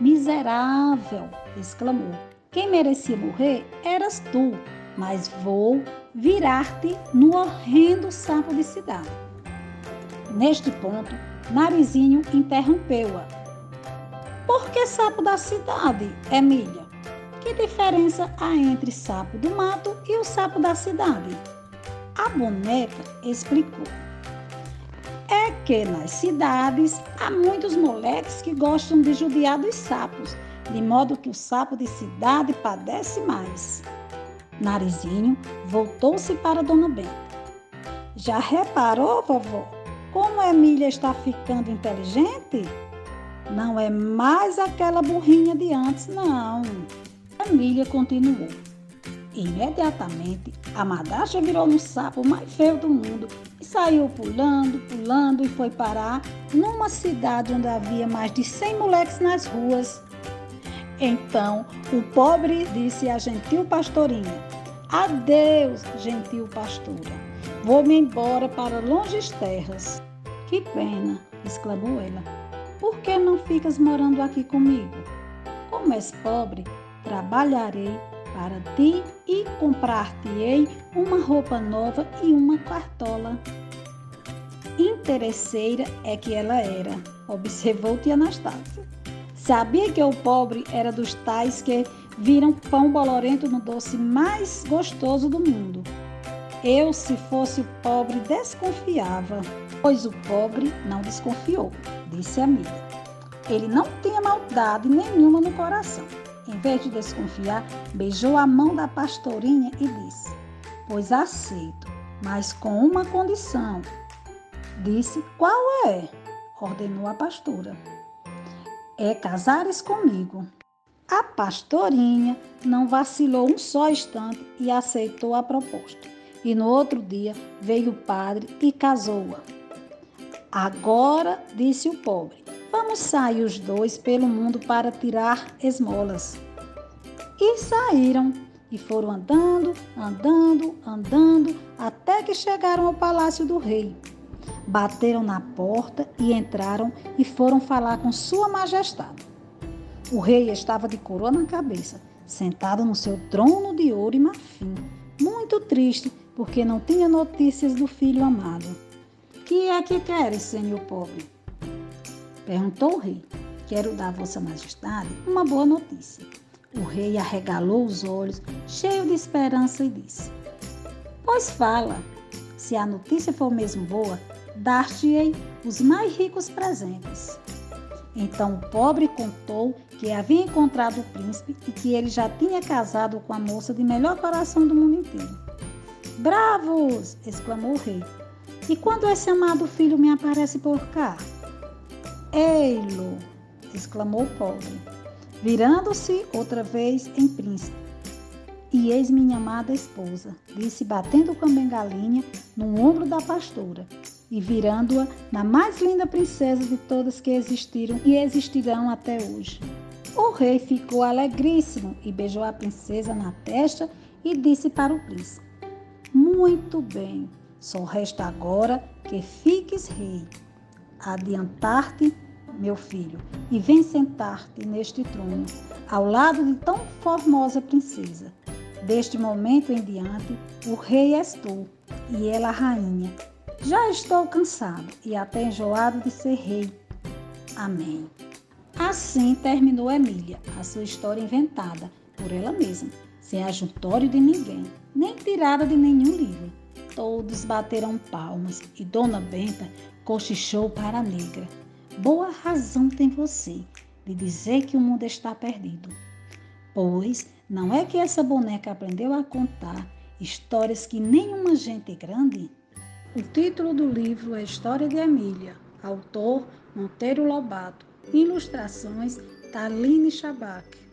Miserável! exclamou. Quem merecia morrer eras tu, mas vou virar-te no horrendo sapo de cidade. Neste ponto, Narizinho interrompeu-a. Por que sapo da cidade, Emília? Que diferença há entre sapo do mato e o sapo da cidade? A boneca explicou. É que nas cidades há muitos moleques que gostam de judiar dos sapos, de modo que o sapo de cidade padece mais. Narizinho voltou-se para Dona Benta. Já reparou, vovó, como a Emília está ficando inteligente? Não é mais aquela burrinha de antes, não. Emília continuou. Imediatamente, a madrasta virou no sapo mais feio do mundo e saiu pulando, pulando e foi parar numa cidade onde havia mais de 100 moleques nas ruas. Então, o pobre disse à gentil pastorinha: Adeus, gentil pastora. Vou-me embora para longes terras. Que pena, exclamou ela. Por que não ficas morando aqui comigo? Como és pobre, trabalharei para ti e comprar-te-ei uma roupa nova e uma cartola. Interesseira é que ela era, observou tia Anastácia. Sabia que o pobre era dos tais que viram pão bolorento no doce mais gostoso do mundo. Eu, se fosse o pobre, desconfiava, pois o pobre não desconfiou, disse a amiga. Ele não tinha maldade nenhuma no coração. Em vez de desconfiar, beijou a mão da pastorinha e disse: Pois aceito, mas com uma condição. Disse: Qual é? ordenou a pastora. É casares comigo. A pastorinha não vacilou um só instante e aceitou a proposta. E no outro dia veio o padre e casou-a. Agora, disse o pobre, Vamos sair os dois pelo mundo para tirar esmolas. E saíram e foram andando, andando, andando, até que chegaram ao palácio do rei. Bateram na porta e entraram e foram falar com Sua Majestade. O rei estava de coroa na cabeça, sentado no seu trono de ouro e marfim, muito triste porque não tinha notícias do filho amado. Que é que queres, senhor pobre? Perguntou o rei. Quero dar a Vossa Majestade uma boa notícia. O rei arregalou os olhos, cheio de esperança, e disse: Pois fala. Se a notícia for mesmo boa, dar-te-ei os mais ricos presentes. Então o pobre contou que havia encontrado o príncipe e que ele já tinha casado com a moça de melhor coração do mundo inteiro. Bravos! exclamou o rei. E quando esse amado filho me aparece por cá? Ei-lo! exclamou o pobre, virando-se outra vez em príncipe. E eis minha amada esposa, disse batendo com a bengalinha no ombro da pastora e virando-a na mais linda princesa de todas que existiram e existirão até hoje. O rei ficou alegríssimo e beijou a princesa na testa e disse para o príncipe: Muito bem, só resta agora que fiques rei adiantar-te, meu filho, e vem sentar-te neste trono, ao lado de tão formosa princesa. Deste momento em diante, o rei és tu e ela a rainha. Já estou cansado e até enjoado de ser rei. Amém. Assim terminou Emília, a sua história inventada por ela mesma, sem ajuntório de ninguém, nem tirada de nenhum livro. Todos bateram palmas e Dona Benta cochichou para a negra. Boa razão tem você de dizer que o mundo está perdido. Pois não é que essa boneca aprendeu a contar histórias que nenhuma gente grande? O título do livro é História de Emília, autor Monteiro Lobato, ilustrações Taline Shabak.